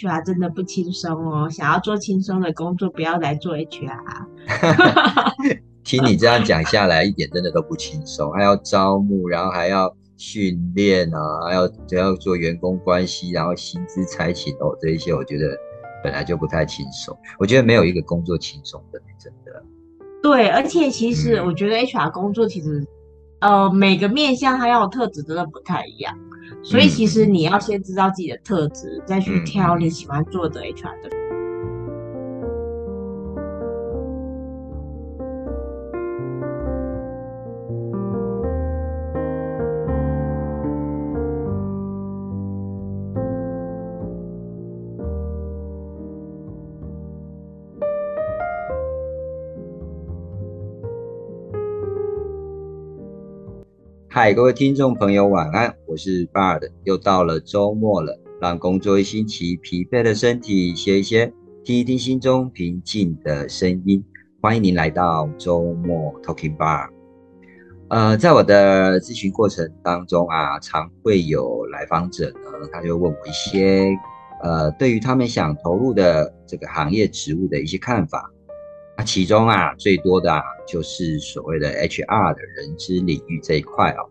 HR 真的不轻松哦。想要做轻松的工作，不要来做 HR。听你这样讲下来，一点真的都不轻松，还要招募，然后还要训练啊，还要还要做员工关系，然后薪资差勤哦，这一些我觉得本来就不太轻松。我觉得没有一个工作轻松的，真的。对，而且其实我觉得 HR 工作其实，呃，每个面向它要的特质真的不太一样，所以其实你要先知道自己的特质，再去挑你喜欢做的 HR 的。嗨，各位听众朋友，晚安！我是 Bard，又到了周末了，让工作一星期疲惫的身体歇一歇，听一听心中平静的声音。欢迎您来到周末 Talking Bar。呃，在我的咨询过程当中啊，常会有来访者呢，他就问我一些呃，对于他们想投入的这个行业职务的一些看法。那其中啊，最多的啊，就是所谓的 HR 的人资领域这一块哦。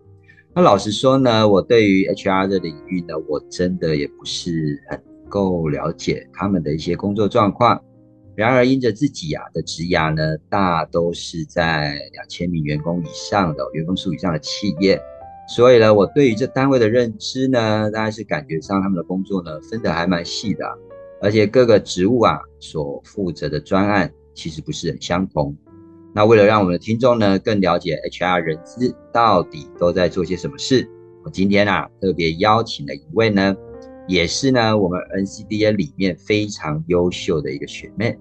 那老实说呢，我对于 HR 的领域呢，我真的也不是很够了解他们的一些工作状况。然而，因着自己啊的职涯呢，大都是在两千名员工以上的员工数以上的企业，所以呢，我对于这单位的认知呢，大概是感觉上他们的工作呢分得还蛮细的，而且各个职务啊所负责的专案。其实不是很相同。那为了让我们的听众呢更了解 HR 人资到底都在做些什么事，我今天啊特别邀请了一位呢，也是呢我们 NCDA 里面非常优秀的一个学妹。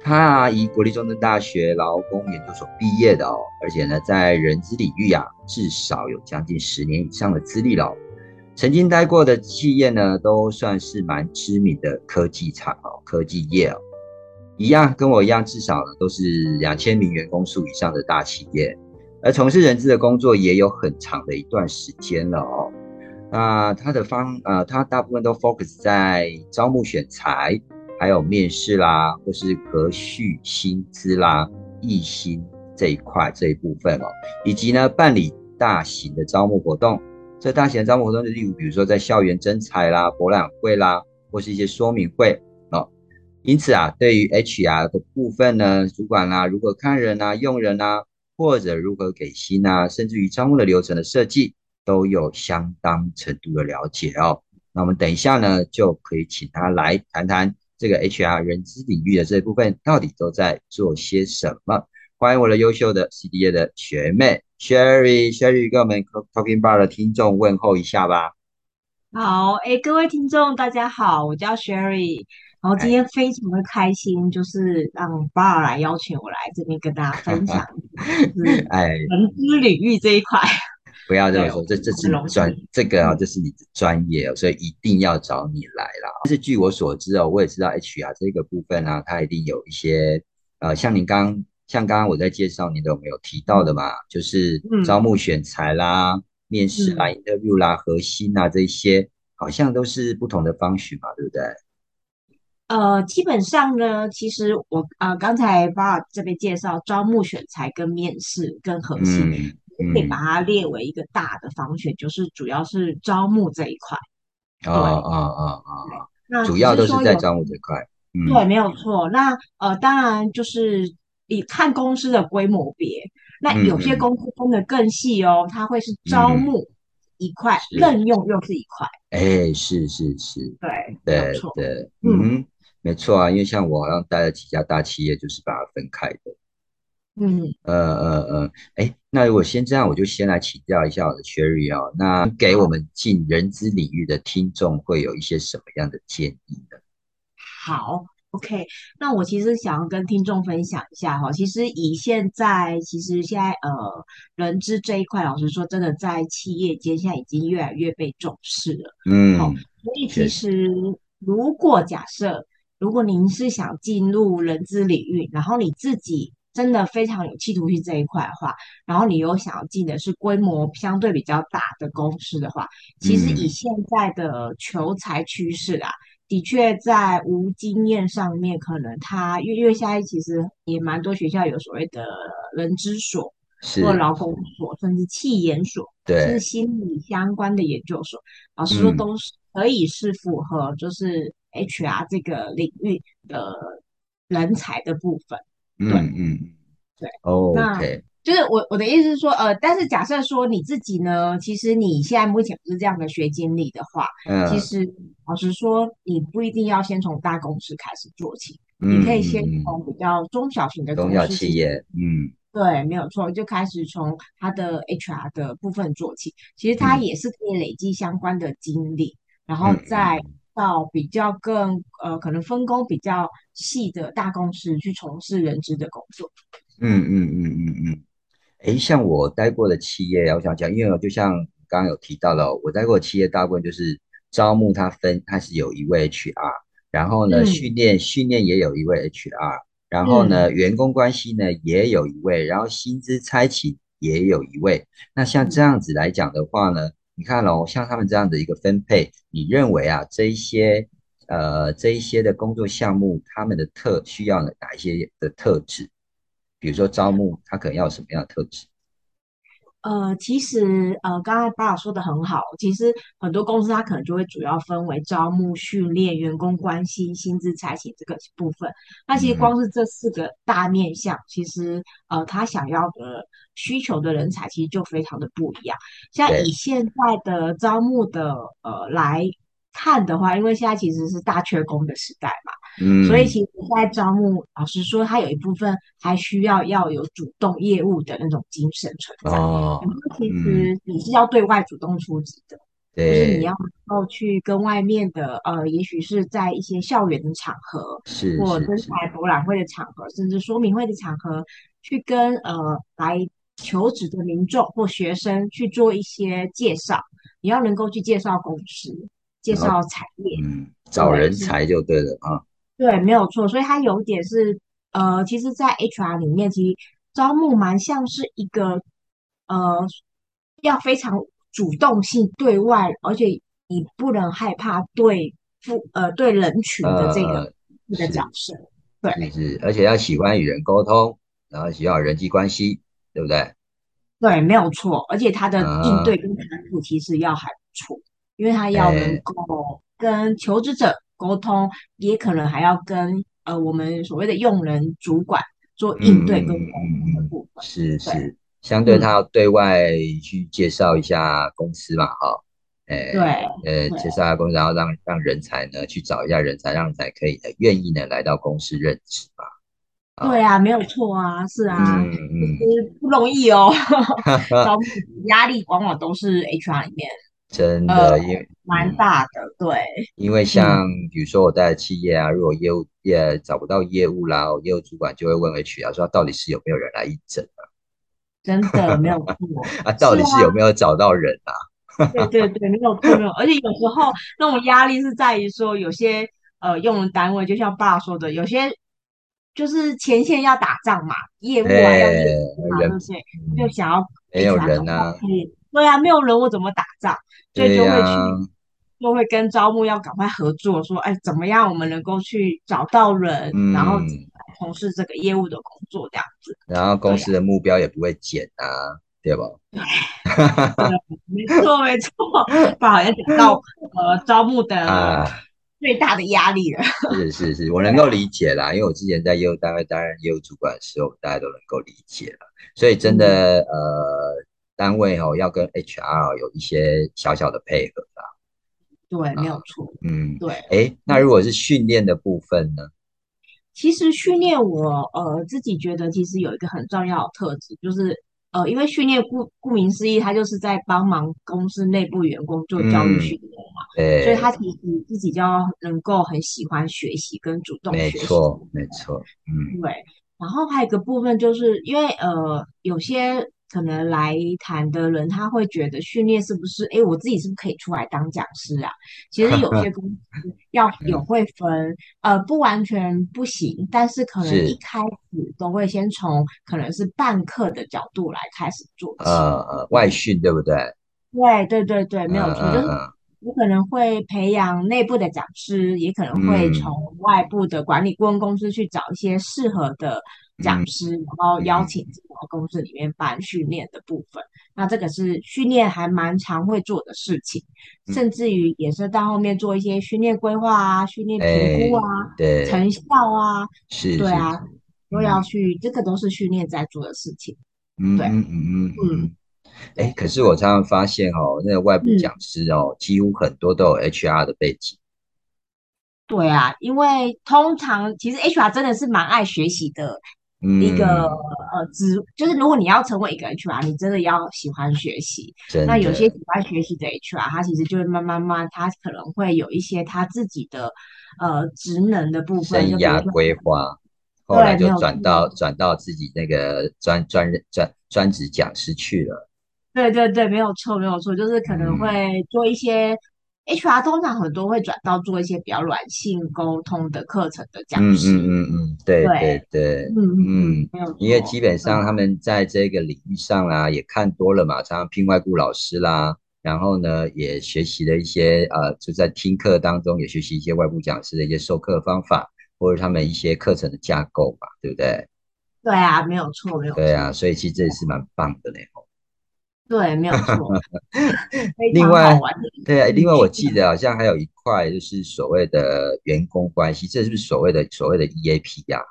她啊以国立中正大学劳工研究所毕业的哦，而且呢在人资领域啊至少有将近十年以上的资历了。曾经待过的企业呢都算是蛮知名的科技厂哦，科技业哦。一样跟我一样，至少都是两千名员工数以上的大企业，而从事人资的工作也有很长的一段时间了哦。那他的方呃，他大部分都 focus 在招募选材，还有面试啦，或是核续薪资啦、议薪这一块这一部分哦，以及呢办理大型的招募活动。这大型的招募活动就例如，比如说在校园征才啦、博览会啦，或是一些说明会。因此啊，对于 HR 的部分呢，主管啦，如何看人啊、用人啊，或者如何给薪啊，甚至于招募的流程的设计，都有相当程度的了解哦。那我们等一下呢，就可以请他来谈谈这个 HR 人资领域的这部分到底都在做些什么。欢迎我的优秀的 CDA 的学妹 Sherry，Sherry 跟我们 Talking Bar 的听众问候一下吧。好，哎，各位听众大家好，我叫 Sherry。然后今天非常的开心，就是让 Bar 来邀请我来这边跟大家分享，就是 哎，人资领域这一块。不要这么说，这这是专这个啊，这是你的专业哦，所以一定要找你来啦。但是据我所知哦，我也知道 HR 这个部分啊，它一定有一些呃，像您刚像刚刚我在介绍您的有没有提到的嘛？就是招募选材啦、面试啦、interview 啦、核心啊这些，好像都是不同的方式嘛，对不对？呃，基本上呢，其实我啊刚才把这边介绍招募选材跟面试跟核心，可以把它列为一个大的方选，就是主要是招募这一块。啊啊啊啊！那主要都是在招募这块。对，没有错。那呃，当然就是你看公司的规模别，那有些公司分的更细哦，它会是招募一块，任用又是一块。哎，是是是，对对对，嗯。没错啊，因为像我好像待了几家大企业，就是把它分开的。嗯，呃呃呃，哎，那如果先这样，我就先来请教一下我的 Cherry 哦，那给我们进人资领域的听众会有一些什么样的建议呢？好，OK，那我其实想要跟听众分享一下哈，其实以现在，其实现在呃，人资这一块，老实说，真的在企业间现在已经越来越被重视了。嗯，好，所以其实如果假设如果您是想进入人资领域，然后你自己真的非常有企图心这一块的话，然后你又想要进的是规模相对比较大的公司的话，其实以现在的求财趋势啊，的确在无经验上面，可能他因为因为现在其实也蛮多学校有所谓的人资所或劳工所，甚至气研所，对，是心理相关的研究所，老师说都是可以是符合就是 HR 这个领域的人才的部分。嗯嗯，对，OK。就是我我的意思是说，呃，但是假设说你自己呢，其实你现在目前不是这样的学经历的话，嗯，其实老实说，你不一定要先从大公司开始做起，你可以先从比较中小型的中小企业，嗯，对，没有错，就开始从他的 HR 的部分做起，其实它也是可以累积相关的经历，然后再到比较更呃可能分工比较细的大公司去从事人资的工作。嗯嗯嗯嗯嗯。哎，像我待过的企业，我想讲，因为就像刚刚有提到了，我待过的企业大部分就是招募，它分它是有一位 HR，然后呢训练训练也有一位 HR，然后呢员工关系呢也有一位，然后薪资拆起也有一位。那像这样子来讲的话呢，你看哦，像他们这样的一个分配，你认为啊这一些呃这一些的工作项目，他们的特需要哪一些的特质？比如说招募，他可能要什么样的特质？呃，其实呃，刚才巴尔说的很好，其实很多公司它可能就会主要分为招募、训练、员工关系、薪资、财请这个部分。那其实光是这四个大面向，其实呃，他想要的需求的人才其实就非常的不一样。像以现在的招募的呃来。看的话，因为现在其实是大缺工的时代嘛，嗯，所以其实在招募，老实说，它有一部分还需要要有主动业务的那种精神存在。哦，其实你是要对外主动出击的，就是你要能够去跟外面的呃，也许是在一些校园的场合，是或者是在博览会的场合，甚至说明会的场合，去跟呃来求职的民众或学生去做一些介绍，你要能够去介绍公司。介绍产业，嗯，找人才就对了啊。对，没有错。所以它有点是，呃，其实，在 HR 里面，其实招募蛮像是一个，呃，要非常主动性对外，而且你不能害怕对付，呃，对人群的这个这个角色。对，是，而且要喜欢与人沟通，然后需要人际关系，对不对？对，没有错。而且他的应对跟谈吐其实要还不错。因为他要能够跟求职者沟通，也可能还要跟呃我们所谓的用人主管做应对跟沟通的部分。是是，相对他要对外去介绍一下公司嘛，哈，哎，对，呃，介绍下公司，然后让让人才呢去找一下人才，让人才可以呢愿意呢来到公司任职嘛。对啊，没有错啊，是啊，其实不容易哦，招募压力往往都是 HR 里面。真的，因为蛮大的，对。因为像比如说我在企业啊，如果业务也找不到业务啦，业务主管就会问 HR 说，到底是有没有人来应征啊？真的没有 错啊，到底是有没有找到人啊？对对对，没有错没有。而且有时候那种压力是在于说，有些呃用人单位，就像爸说的，有些就是前线要打仗嘛，业务啊要业务嘛，那些就想要没有人啊。对啊，没有人我怎么打仗？所以就会去，就会跟招募要赶快合作，说，哎，怎么样我们能够去找到人，然后从事这个业务的工作这样子。然后公司的目标也不会减啊，对吧？没错没错，不好像讲到呃招募的 最大的压力了。是是是，我能够理解啦，因为我之前在业务单位担任业务主管的时候，大家都能够理解了。所以真的呃。单位哦，要跟 HR 有一些小小的配合啦。对，没有错。嗯，对。哎，那如果是训练的部分呢？其实训练我呃自己觉得，其实有一个很重要的特质，就是呃，因为训练顾顾名思义，它就是在帮忙公司内部员工做教育训练嘛。对。所以他其实自己就要能够很喜欢学习跟主动学习。没错，没错。嗯，对。然后还有一个部分，就是因为呃有些。可能来谈的人，他会觉得训练是不是？哎，我自己是不是可以出来当讲师啊？其实有些公 司要有会分，呃，不完全不行，但是可能一开始都会先从可能是半课的角度来开始做。呃呃，外训对不对？对对对对，没有错，就是我可能会培养内部的讲师，也可能会从外部的管理顾问公司去找一些适合的讲师，然后邀请公司里面办训练的部分。那这个是训练还蛮常会做的事情，甚至于也是到后面做一些训练规划啊、训练评估啊、对成效啊，是，对啊，都要去，这个都是训练在做的事情。嗯嗯嗯嗯嗯。哎，可是我常常发现哦，那个外部讲师哦，几乎很多都有 HR 的背景。对啊，因为通常其实 HR 真的是蛮爱学习的一个呃职，就是如果你要成为一个 HR，你真的要喜欢学习。那有些喜欢学习的 HR，他其实就会慢慢慢，他可能会有一些他自己的呃职能的部分，生涯规划，后来就转到转到自己那个专专任专专职讲师去了。对对对，没有错，没有错，就是可能会做一些 HR，通常很多会转到做一些比较软性沟通的课程的讲师。嗯嗯嗯嗯，对对对，嗯嗯，因为基本上他们在这个领域上啊，也看多了嘛，常常聘外雇老师啦，然后呢，也学习了一些呃，就在听课当中也学习一些外部讲师的一些授课方法，或者他们一些课程的架构嘛，对不对？对啊，没有错，没有错对啊，所以其实这也是蛮棒的嘞。对，没有错。另外，对，另外我记得好像还有一块就是所谓的员工关系，这是不是所谓的所谓的 EAP 呀？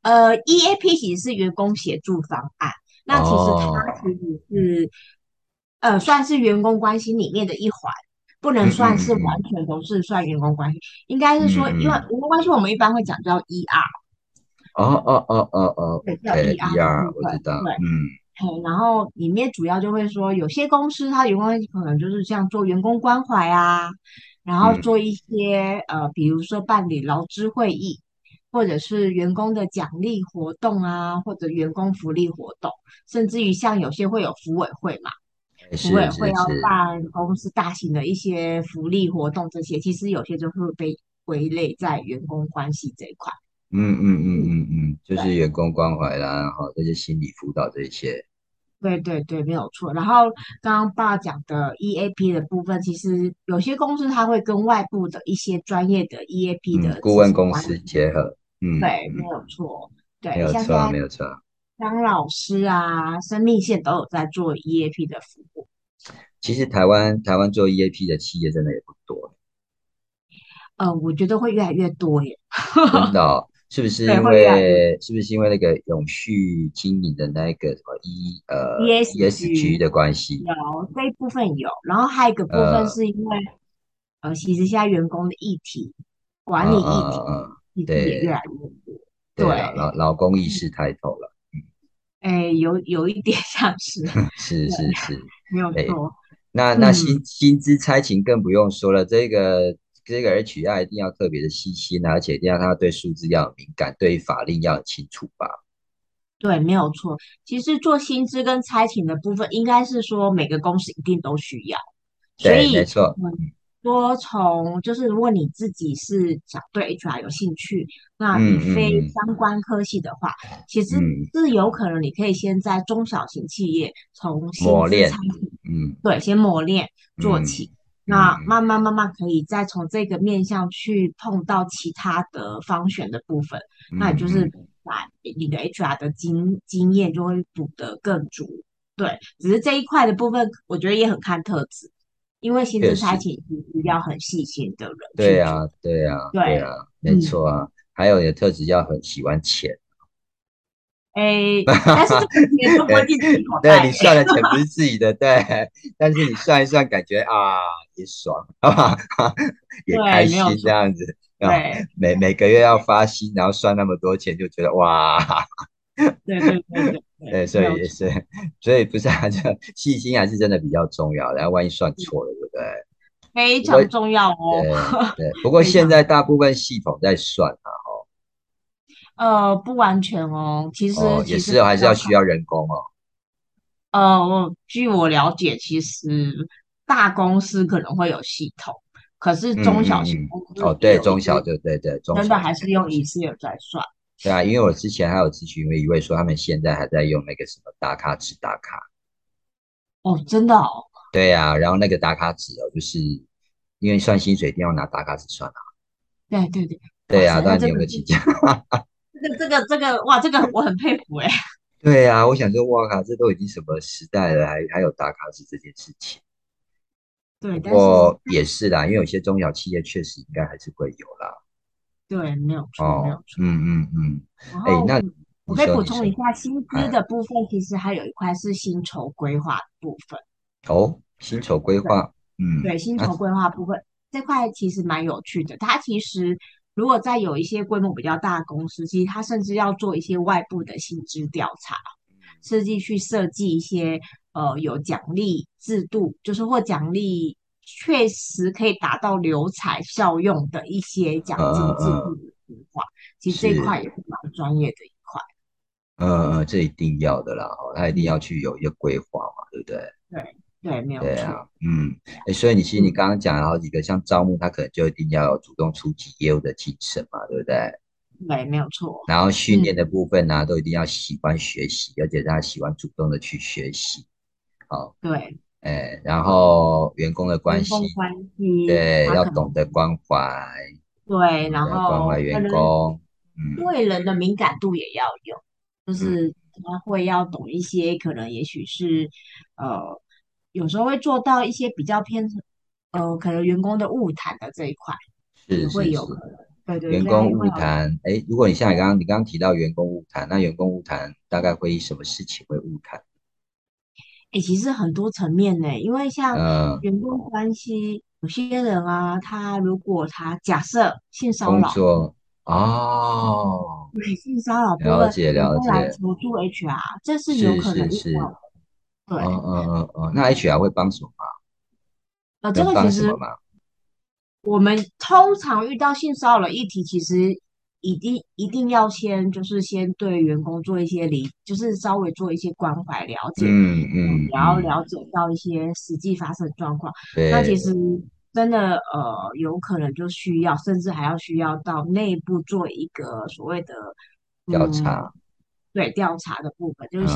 呃，EAP 其实是员工协助方案，那其实它其实是呃算是员工关系里面的一环，不能算是完全都是算员工关系，应该是说，因为员工关系我们一般会讲叫 ER。哦哦哦哦哦，叫 ER，我知道，嗯。然后里面主要就会说，有些公司它员工可能就是像做员工关怀啊，然后做一些呃，比如说办理劳资会议，或者是员工的奖励活动啊，或者员工福利活动，甚至于像有些会有福委会嘛，福委会要办公司大型的一些福利活动，这些其实有些就会被归类在员工关系这一块。嗯嗯嗯嗯嗯，就是员工关怀啦，然后这些心理辅导这些。对对对，没有错。然后刚刚爸讲的 EAP 的部分，其实有些公司它会跟外部的一些专业的 EAP 的顾问公司结合。嗯，对，没有错。对，没有错，没有错。张老师啊，生命线都有在做 EAP 的服务。其实台湾台湾做 EAP 的企业真的也不多。呃，我觉得会越来越多耶。真的。是不是因为是不是因为那个永续经营的那个什么 E 呃 ESG 的关系？有这一部分有，然后还有一个部分是因为呃，其实现在员工的议题管理议题，对，也越来越多。对，老老工意识抬头了。哎，有有一点像是，是是是，没有错。那那薪薪资差勤更不用说了，这个。这个 HR 一定要特别的细心，而且一定要他对数字要敏感，对法令要清楚吧？对，没有错。其实做薪资跟差勤的部分，应该是说每个公司一定都需要。对，没错。说从就是如果你自己是想对 HR 有兴趣，那你非相关科系的话，其实是有可能你可以先在中小型企业从磨练，嗯，对，先磨练做起。那慢慢慢慢可以再从这个面向去碰到其他的方选的部分，那也就是把你的 HR 的经经验就会补得更足。对，只是这一块的部分，我觉得也很看特质，因为薪资差勤是要很细心的人。对啊，对啊，对啊，没错啊。还有你的特质要很喜欢钱。哎，但是钱都不进自己口袋。对你算的钱不是自己的，对。但是你算一算，感觉啊也爽，好吧？也开心这样子。对，每每个月要发薪，然后算那么多钱，就觉得哇。对对对 对。对，所以也是，所以不是啊，这细心还是真的比较重要。然后万一算错了，对不对？非常重要哦。对，不过现在大部分系统在算啊。呃，不完全哦，其实也是还是要需要人工哦。呃，据我了解，其实大公司可能会有系统，可是中小型公司哦，对，中小对对对，真的还是用 Excel 在算。对啊，因为我之前还有咨询一位说，他们现在还在用那个什么打卡纸打卡。哦，真的哦。对啊，然后那个打卡纸哦，就是因为算薪水一定要拿打卡纸算啊。对对对，对呀，哇塞，那当然你这个有没有请假？这个这个这个哇，这个我很佩服哎。对呀，我想说，哇靠，这都已经什么时代了，还还有打卡纸这件事情。对，不但是过也是啦，因为有些中小企业确实应该还是会有啦。对，没有错，没有哦，错。嗯嗯嗯，哎，那你我可以补充一下，薪资哎，的部分其实还有一块是薪酬规划的部分。哦，薪酬规对划，嗯，对，薪那酬规划部分这块其实蛮有趣的。它其实如果在有一些规模比较大的公司，其实它甚至要做一些外部的薪资调查，设计去设计一些呃有奖励制度，就是或奖励确实可以达到留才效用的一些奖呃金制呃，度的规划。其实这一块是，也是蛮专业的一块。呃呃，这一定要的啦，哦，他一定要嗯，去有一个规划嘛，对不对？对对，没有错。对啊，嗯，哎，所以你其实你嗯，刚刚讲了好几个，像招募，他可能就一定要有主动出击业务的精神嘛，对不对？对，没有错。然后训练的嗯，部分呢、都一定要喜欢学习，而且他喜欢主动的去学习。好，对，哎，然后员工的关员工系，关系，对，要懂得关怀，对，然懂得关怀员后可能工，嗯对人的敏感度也要有，就嗯，是他会要懂一些，可能也许是呃，有时候会做到一些比较偏呃，可能员工的误谈的这一块也是会有可能，对对，员工误谈，哎，如果你像你刚刚你刚刚提到员工误谈，那员工误谈大概会以什么事情会误谈？诶，其实很多层面呢，因为像呃，员工关系，有些人啊，他如果他假设性骚扰。工作，哦，对性骚扰了解了解，求助 HR，这是有是可能是是，遇到的。对，嗯嗯嗯嗯，那 HR 会帮什么忙？呃，这个其实？我们通常遇到性骚扰的议题，其实一定一定要先就是先对员工做一些理，就是稍微做一些关怀了解，嗯嗯，然后了解到一些实际发生的状况。那其，实真的呃，有可能就需要，甚至还要需要到内部做一个所谓的嗯，调查，对调查的部分，就是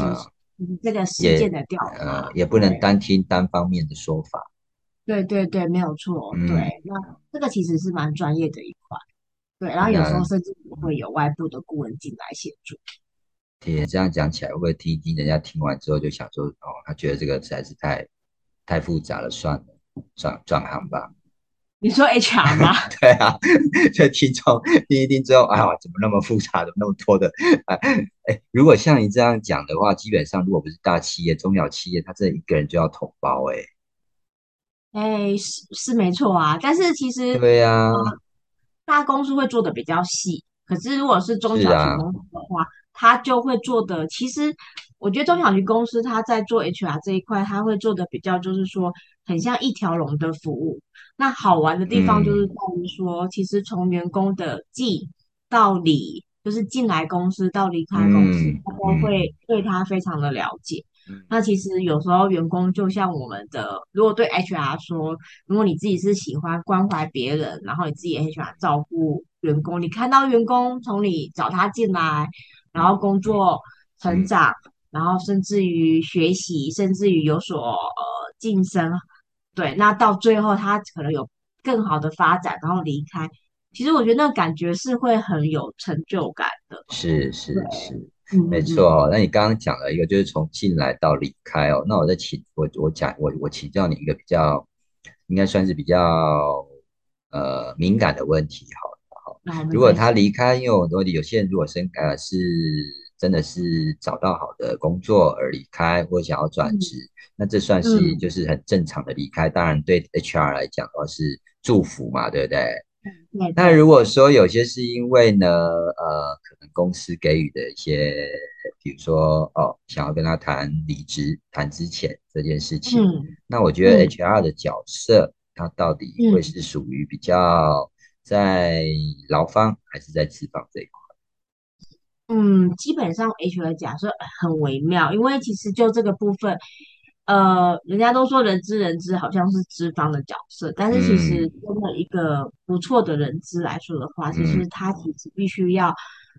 这个事件的调查。呃也不能单听单方面的说法，对对对，没有错。对，嗯，那这个其实是蛮专业的一块。对，然后有时候甚至也会有外部的顾问进来协助。天这样讲起来，会不会听一听人家听完之后就想说，哦，他觉得这个实在是太太复杂了，算了，转转行吧。你说 HR 吗？对啊，这听众听一听之后，哎呀，怎么那么复杂，怎么那么多的？哎哎，如果像你这样讲的话，基本上如果不是大企业、中小企业，他这一个人就要统包，哎，哎，是是没错啊，但是其实对呀、呃，大公司会做的比较细，可是如果是中小型公司的话，他就会做的。其实我觉得中小型公司它在做 HR 这一块，它会做的比较就是说很像一条龙的服务。那好玩的地方就是嗯在于说，其实从员工的进到离，就是进来公司到离开公司，嗯他都嗯会对他非常的了解。嗯那其实有时候员工就像我们的，如果对 HR 说，如果你自己是喜欢关怀别人，然后你自己也很喜欢照顾员工，你看到员工从你找他进来，然后嗯工作成嗯，长，然后甚至于学习，甚至于有所呃晋升，对，那到最后他可能有更好的发展，然后离开，其实我觉得那个感觉是会很有成就感的。是，是是，没错哦。那你刚刚讲了一个，就是从进来到离开哦。那我再请我我讲我我请教你一个比较，应该算是比较呃敏感的问题哈。那没如果他。离开，因为我多有些人如果生呃是真的是找到好的工作而离开，或想要转职，嗯那这算是嗯，就是很正常的离开。当然对 HR 来讲的话是祝福嘛，对不对？对那如，果说有些是因为呢，呃，可能公司给予的一些，比如说哦，想要跟他谈离职、谈之前这件事情，嗯那我觉得嗯 HR 的角色，它到底会嗯。是属于比较在劳方还是在资方这一块？嗯，基本上 HR 假设很微妙，因为其实就这个部分，呃，人家都说人资人资好像是资方的角色，但是其实嗯真的一个不错的人资来说的话，其嗯实他其实必须要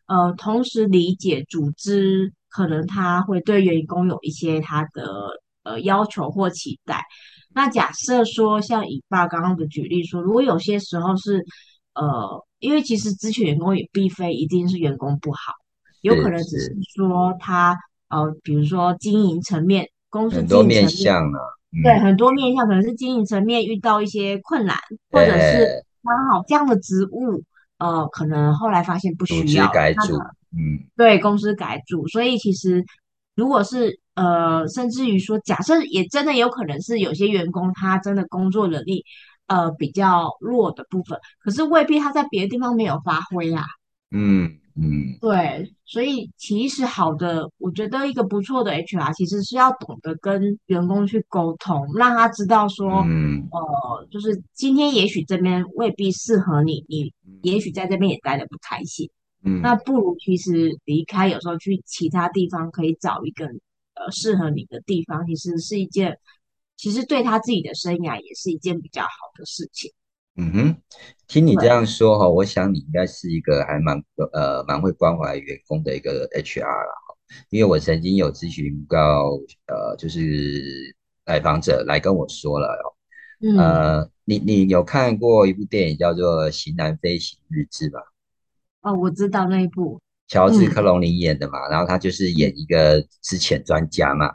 呃同时理解组织，可能他会对员工有一些他的呃要求或期待。那假设说，像以爸刚刚的举例说，如果有些时候是呃，因为其实咨询员工也并非一定是员工不好，有可能只是是说他呃，比如说经营层面，公司很多面。向啊，对，嗯，很多面向可能是经营层面遇到一些困难，或者是呃，刚好这样的职务，呃，可能后来发现不需要改组，嗯对公司改组，所以其实如果是呃，甚至于说，假设也真的有可能是有些员工他真的工作能力呃比较弱的部分，可是未必他在别的地方没有发挥啊。嗯嗯。对，所以其实好的，我觉得一个不错的 HR 其实是要懂得跟员工去沟通，让他知道说，嗯。呃，就是今天也许这边未必适合你，你也许在这边也待的不开心，嗯。那嗯不如其实离开，有时候去其他地方可以找一个呃适合你的地方，其实是一件，其实对他自己的生涯也是一件比较好的事情。嗯哼，听你这，样说哈，我想你应该是一个还蛮呃蛮会关怀员工的一个 HR 啦。因为我曾经有咨询到呃，就是来访者来跟我说了哦，嗯，呃，你你有看过一部电影叫做《型男飞行日志》吧？哦，我知道那一部，乔治克嗯隆尼演的嘛，然后他就是演一个资遣专家嘛，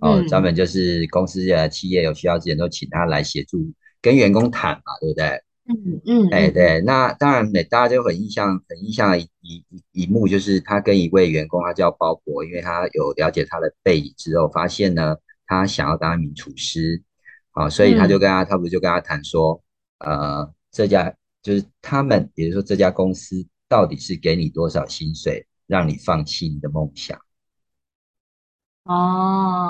哦，专嗯门就是公司的企业有需要之前都请他来协助跟员工谈嘛，对不对？嗯嗯哎，对，那当然，每大家就很印象，很印象的一一一一幕，就是他跟一位员工，他叫包伯，因为他有了解他的背影之后，发现呢，他想要当一名厨师，啊，所以他就嗯。跟他，他不就跟他谈说，呃，这家就是他们，也就是说这家公司到底是给你多少薪水，让你放弃你的梦想？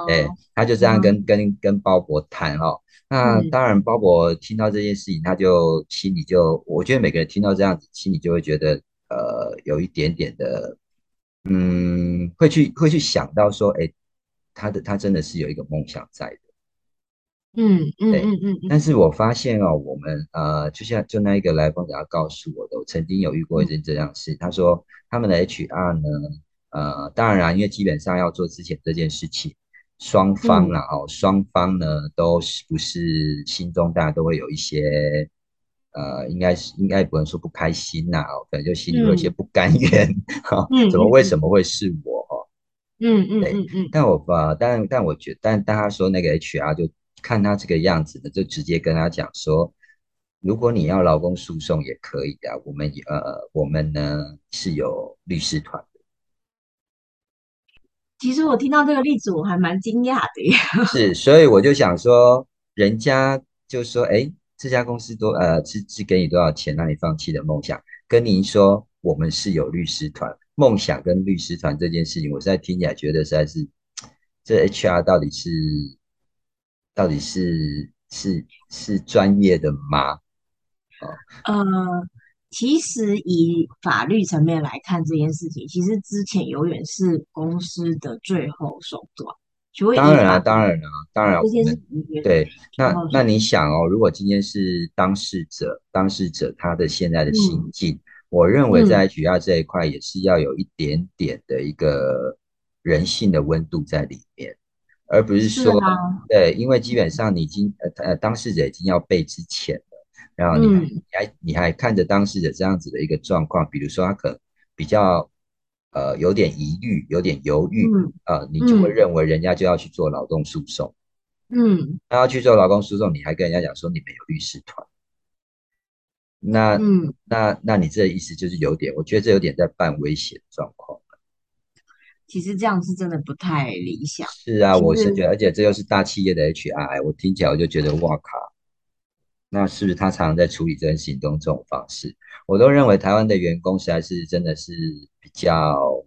对，哦，他就这样跟跟跟鲍勃谈哦。那嗯当然，鲍勃听到这件事情，他就心里就，我觉得每个人听到这样子，心里就会觉得，呃，有一点点的，嗯，会去会去想到说，哎，他的他真的是有一个梦想在的。嗯嗯，嗯嗯嗯但是我发现哦，我们呃，就像就那一个来访者他告诉我的，我曾经有遇过一嗯件这样事。他说他们的 HR 呢，呃，当然啦，因为基本上要做之前这件事情，双方嗯。啦哦，双方呢都是不是心中大家都会有一些呃，应该是应该不能说不开心呐、哦，可能就心里有一些嗯。不甘愿，哈、嗯怎么为嗯。什么会是我哦？嗯嗯，嗯嗯，但我吧，但但我觉但但他说那个 HR 就看他这个样子呢，就直接跟他讲说，如果你要劳工诉讼也可以啊，我们呃我们呢是有律师团的，其实我听到这个例子，我还蛮惊讶的耶。是，所以我就想说，人家就说，哎，这家公司多呃是是给你多少钱让你放弃的梦想，跟您说我们是有律师团，梦想跟律师团这件事情，我现在听起来觉得实在是，这 HR 到底是到底是是是专业的吗？呃，其实以法律层面来看这件事情，其实之前永远是公司的最后手段。当然啊，当然啊，当然这件事我们对，那那你想哦，如果今天是当事者，当事者他的现在的心嗯。境，我认为嗯，在 HR 这一块也是要有一点点的一个人性的温度在里面，而不是说，对，因为基本上你已经呃呃当事者已经要被之前了，然后你还嗯你还你还看着当事者这样子的一个状况，比如说他可能比较呃有点疑虑，有点犹豫。嗯呃，你就会嗯认为人家就要去做劳动诉讼，嗯那要去做劳动诉讼，你还跟人家讲说你们有律师团，那嗯，那那你这意思就是有点，我觉得这有点在半威胁的状况。其实这样是真的不太理想。是啊，我是觉得，而且这又是大企业的 HR，我听起来我就觉得哇靠，那是不是他常常在处理这件事情用这种方式？我都认为台湾的员工实在是真的是比较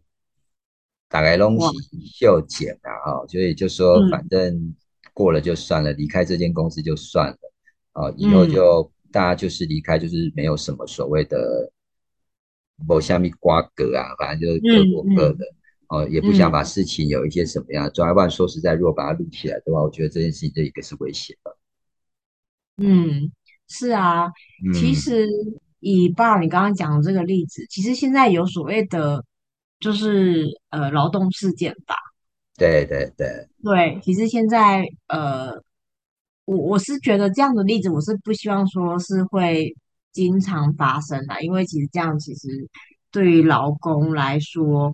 打开东哇，西秀简啊，哈，所以就说反嗯正过了就算了，离开这间公司就算了，啊，以后嗯就大家就是离开，就是没有什么所谓的某下面瓜葛啊，反正就是各嗯过各的，嗯哦，也不想把嗯事情有一些什么样的抓，不然说实在，如果把它录起来的话，我觉得这件事情这一个是危险的。嗯，是啊。其嗯实以爸你刚刚讲的这个例子，其实现在有所谓的，就是呃劳动事件法。对对对对，其实现在呃，我我是觉得这样的例子，我是不希望说是会经常发生的，因为其实这样其实对于劳工来说，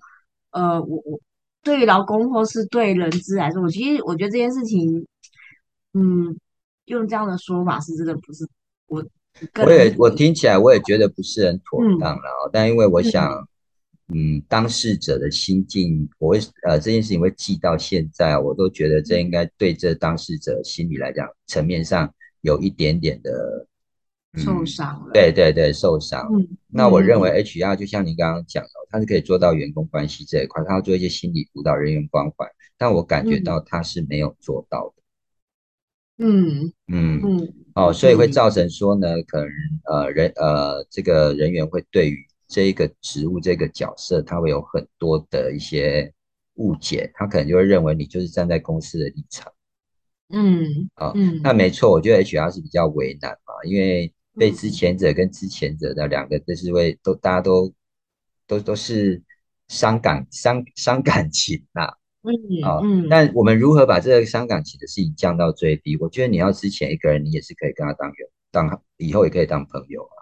呃，我我对于劳工或是对人资来说，我其实我觉得这件事情，嗯，用这样的说法是真的不是我我也我听起来我也觉得不是很妥当嗯了哦，但因为我想，嗯嗯，当事者的心境，我会呃这件事情会记到现在，我都觉得这应该对这当事者心理来讲层面上有一点点的，受嗯，伤了，对对对，受伤。嗯那我认为嗯 HR 就像您刚刚讲的，他是可以做到员工关系这一块，他要做一些心理辅导、人员关怀，但我感觉嗯到他是没有做到的。嗯。嗯。嗯，哦，所以会造成说呢，可能呃人呃这个人员会对于这一个职务这个角色，他会有很多的一些误解，他可能就会认为你就是站在公司的立场。嗯啊。那嗯没错，我觉得 HR 是比较为难嘛，因为被之嗯。前者跟之前者的两个都是会都大家都都都是伤感伤伤感情呐、嗯啊，嗯。但我们如何把这个伤感情的事情降到最低？我觉得你要之前一个人，你也是可以跟他当友，当以后也可以当朋友啊。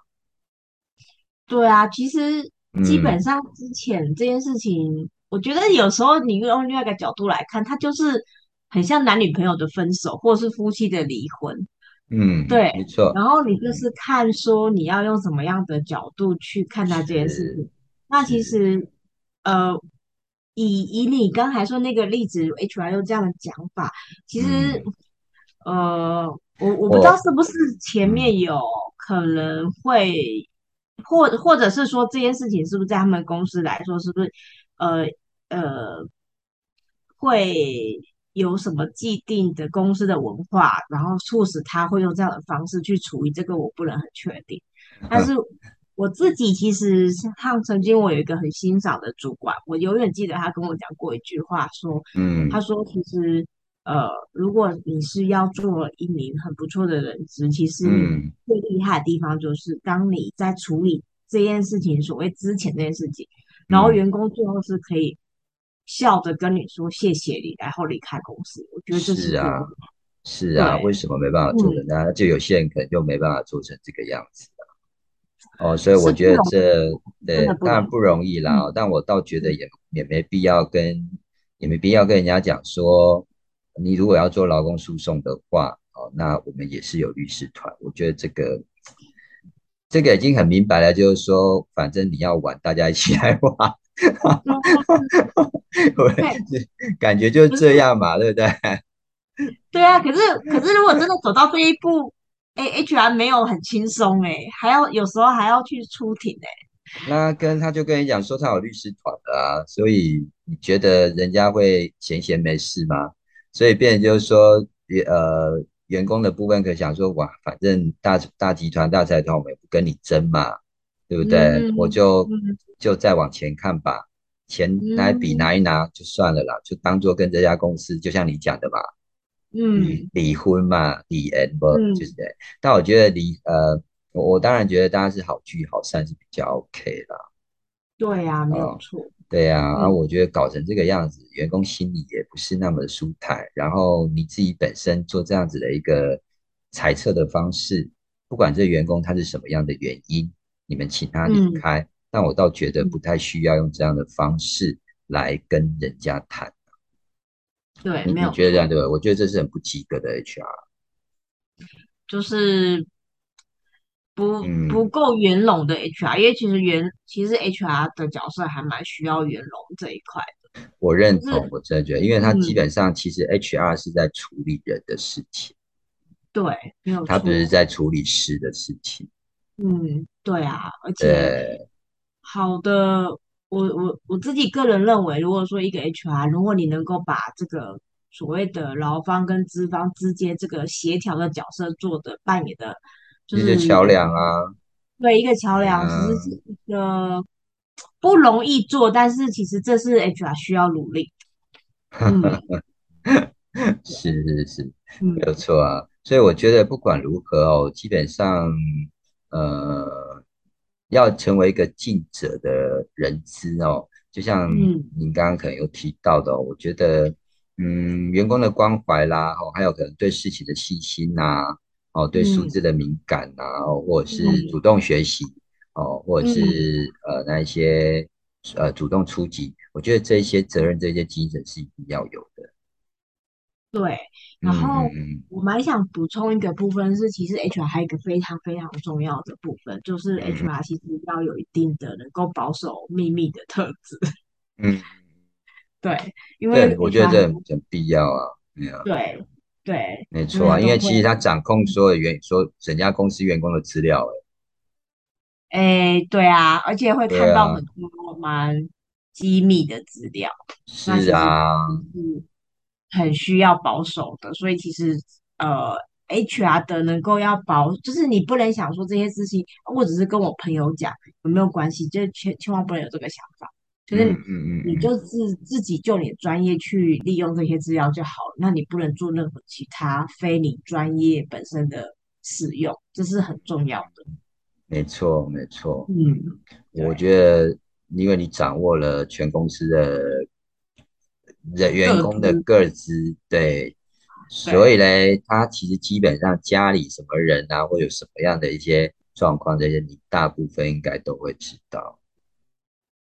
对啊，其实基本嗯上之前这件事情，我觉得有时候你用另外一个角度来看，它就是很像男女朋友的分手，或是夫妻的离婚。嗯，对，没错，然后你就嗯，是看说你要用什么样的角度去看待这件事情。那其是，实，呃，以以你刚才说那个例子，HR 用这样的讲法，其实，嗯，呃，我我不知道是不是前嗯面有可能会，或或者是说这件事情是不是在他们公司来说，是不是呃呃会有什么既定的公司的文化，然后促使他会用这样的方式去处理这个，我不能很确定。但是我自己其实像曾经我有一个很欣赏的主管，我永远记得他跟我讲过一句话，说嗯他嗯说其实呃，如果你是要做一名很不错的人资，其实最厉害的地方就是当你在处理这件事情，所谓之前这件事情。然后嗯，员工最后是可以笑着跟你说谢谢你，然后离开公司。我觉得这是是啊是啊，为，什么没办法做成嗯，那样？就有些人可能就没办法做成这个样子。哦，所以我觉得这真对。当然不容易啦，但我倒觉得嗯也也没必要跟也没必要跟人家讲说，你如果要做劳工诉讼的话，哦，那我们也是有律师团。我觉得这个这个已经很明白了，就是说，反正你要玩，大家一起来玩，感觉就是这样嘛，对不对？对啊，可是可是如果真的走到这一步，哎，HR 没有很轻松哎，还要有时候还要去出庭哎。那跟他就跟你讲说他有律师团的啊，所以你觉得人家会闲闲没事吗？所以变成就是说，员呃员工的部分可以想说，哇，反正大大集团大财团我们也不跟你争嘛，对不对？我嗯就嗯就再往前看吧，钱拿一笔拿嗯一拿就算了啦，就当做跟这家公司，就像你讲的嘛，离嗯离婚嘛，离恩不就是嗯，对。但我觉得离呃，我我当然觉得大家是好聚好散是比较 OK 啦。对啊，没有啊，错。对呀，啊，嗯我觉得搞成这个样子，员工心里也不是那么的舒坦。然后你自己本身做这样子的一个猜测的方式，不管这员工他是什么样的原因，你们请他离嗯开，但我倒觉得嗯，不太需要用这样的方式来跟人家谈。对，没有错。觉得这样对吧？我觉得这是很不及格的 HR。就是不不嗯，够圆融的 HR，因为其实圆其实 HR 的角色还蛮需要圆融这一块的，我认同，我真的觉得，因为他基嗯，本上其实 HR 是在处理人的事情，对，没有他不是，在处理事的事情。嗯，对啊，而且，好的，我我我自己个人认为，如果说一个 HR，如果你能够把这个所谓的劳方跟资方之间这个协调的角色做的扮演的，就是桥梁啊，对一个桥梁，其实是嗯，一个不容易做，但是其实这是 HR 需要努力。嗯，是是是，没有嗯错啊。所以我觉得不管如何哦，基本上呃，要成为一个尽责的人资哦，就像嗯。您刚刚可能有提到的哦，我觉得嗯，员工的关怀啦，哦，还有可能对事情的细心呐，哦，对数字的敏感呐，或者是主动学习，哦，或者是呃那一些呃主动出击，我觉得这些责任、这些精神是一定要有的。对，然后我蛮想补充一个部分是，其实 HR 还有一个非常非常重要的部分，就是 HR 其实要有一定的能够保守秘密的特质。嗯。对，因为我觉得这很很必要啊，对对，没错啊，因为其实他掌控所有员说整家公司员工的资料，哎，哎，对啊，而且会看到很多蛮机密的资料，是啊，是很需要保守的，所以其实呃，HR 的能够要保，就是你不能想说这些事情，我只是跟我朋友讲有没有关系，就千千万不能有这个想法。就是你，你就自自己就你专业去利用这些资料就好了。那你不能做任何其他非你专业本身的使用，这是很重要的。没错，没错。嗯，我觉得因为你掌握了全公司的人员工的个资，对，所以嘞，他其实基本上家里什么人啊，或有什么样的一些状况，这些你大部分应该都会知道。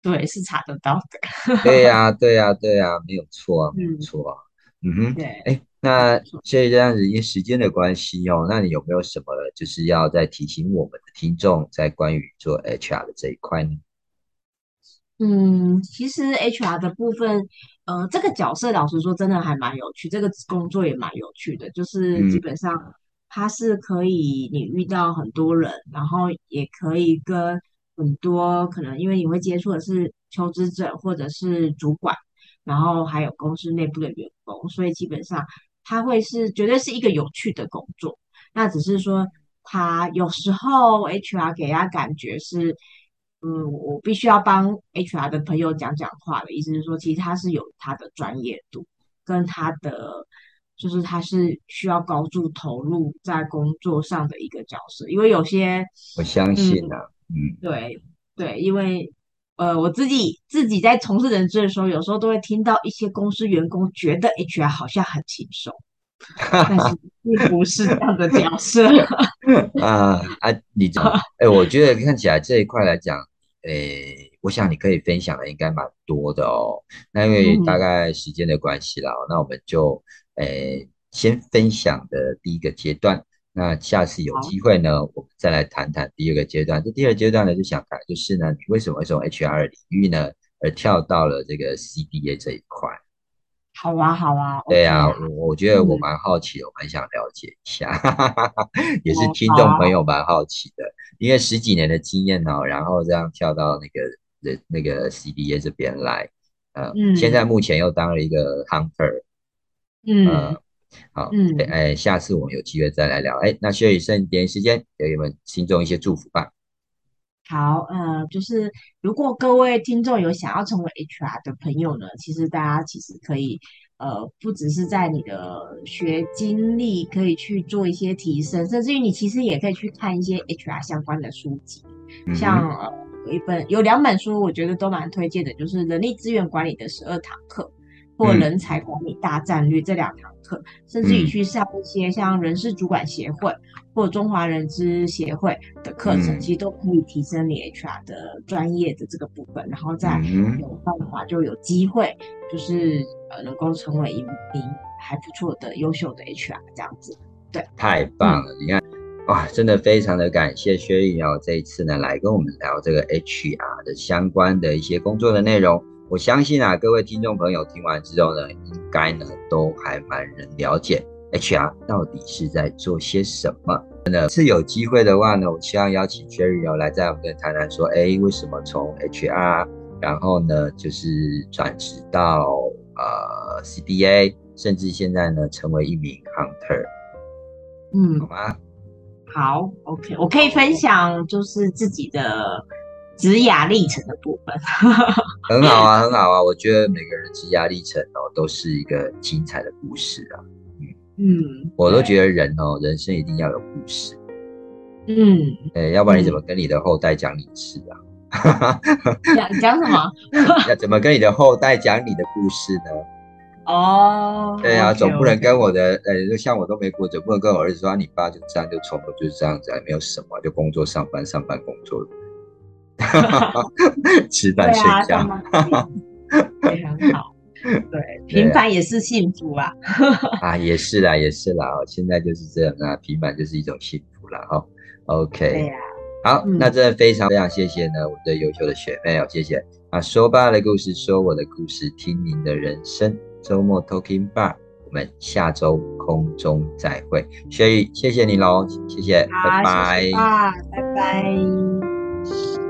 对，是查得到的。对呀，对呀，对呀，没有错啊，没有错啊。嗯哼，对。哎，那这样子，因为时间的关系哦，那你有没有什么就是要再提醒我们的听众，在关于做 HR 的这一块呢？嗯，其实 HR 的部分，呃，这个角色老实说，真的还蛮有趣，这个工作也蛮有趣的，就是基本上它是可以你遇到很多人，然后也可以跟。很多可能因为你会接触的是求职者或者是主管，然后还有公司内部的员工，所以基本上它会是绝对是一个有趣的工作。那只是说它有时候 HR 给他感觉是，嗯，我必须要帮 HR 的朋友讲讲话的意思是说，其实他是有他的专业度跟他的，就是他是需要高度投入在工作上的一个角色。因为有些我相信啊。嗯，对对，因为呃，我自己自己在从事人资的时候，有时候都会听到一些公司员工觉得 HR 好像很轻松，但是并不是这样的角色。啊 啊，你这哎，我觉得看起来这一块来讲，诶，我想你可以分享的应该蛮多的哦。那因为大概时间的关系啦，那我们就诶先分享的第一个阶段。那下次有机会呢，我们再来谈谈第二个阶段。这第二阶段呢，就想谈就是呢，你为什么会从 HR 领域呢，而跳到了这个 CDA 这一块？好啊，好啊。对啊，我我觉得我蛮好奇，我蛮想了解一下，也是听众朋友蛮好奇的，因为十几年的经验哦，然后这样跳到那个人那个 CBA 这边来，呃，现在目前又当了一个 Hunter，嗯。好，嗯，哎，下次我们有机会再来聊。哎，那需要剩点时间，给你们听众一些祝福吧。好，呃，就是如果各位听众有想要成为 HR 的朋友呢，其实大家其实可以，呃，不只是在你的学经历可以去做一些提升，甚至于你其实也可以去看一些 HR 相关的书籍，像呃，有一本有两本书，我觉得都蛮推荐的，就是人力资源管理的十二堂课。或人才管理大战略这两堂课，甚至于去上一些像人事主管协会或中华人资协会的课程，其实都可以提升你 HR 的专业的这个部分，然后再有办法就有机会，就是呃能够成为一名还不错的优秀的 HR 这样子。对，太棒了！你看，哇，真的非常的感谢薛玉瑶这一次呢来跟我们聊这个 HR 的相关的一些工作的内容。我相信啊，各位听众朋友听完之后呢，应该呢都还蛮能了解 HR 到底是在做些什么。真的是有机会的话呢，我希望邀请 Cherry 哦来在我们跟谈谈说，哎，为什么从 HR，然后呢就是转职到呃 CDA，甚至现在呢成为一名 Hunter。嗯，好吗？好，OK，我可以分享就是自己的。职涯历程的部分，很好啊，很好啊。我觉得每个人职涯历程哦，都是一个精彩的故事啊。嗯嗯，我都觉得人哦，人生一定要有故事。嗯，哎，要不然你怎么跟你的后代讲你的事啊？讲讲什么？要怎么跟你的后代讲你的故事呢？哦，对啊，总不能跟我的呃，就像我都没过，总不能跟我儿子说，你爸就这样就从头就是这样子，没有什么，就工作上班上班工作，吃饭睡觉，也 很好。对，平凡也是幸福啊！啊，也是啦，也是啦，现在就是这样啊，平凡就是一种幸福了哦。OK，对呀，好，那真的非常非常谢谢呢，我们的优秀的学妹哦，谢谢。啊，说爸的故事，说我的故事，听您的人生，周末 Talking Bar，我们下周空中再会，雪雨，谢谢你喽，谢谢，拜拜，啊，拜拜。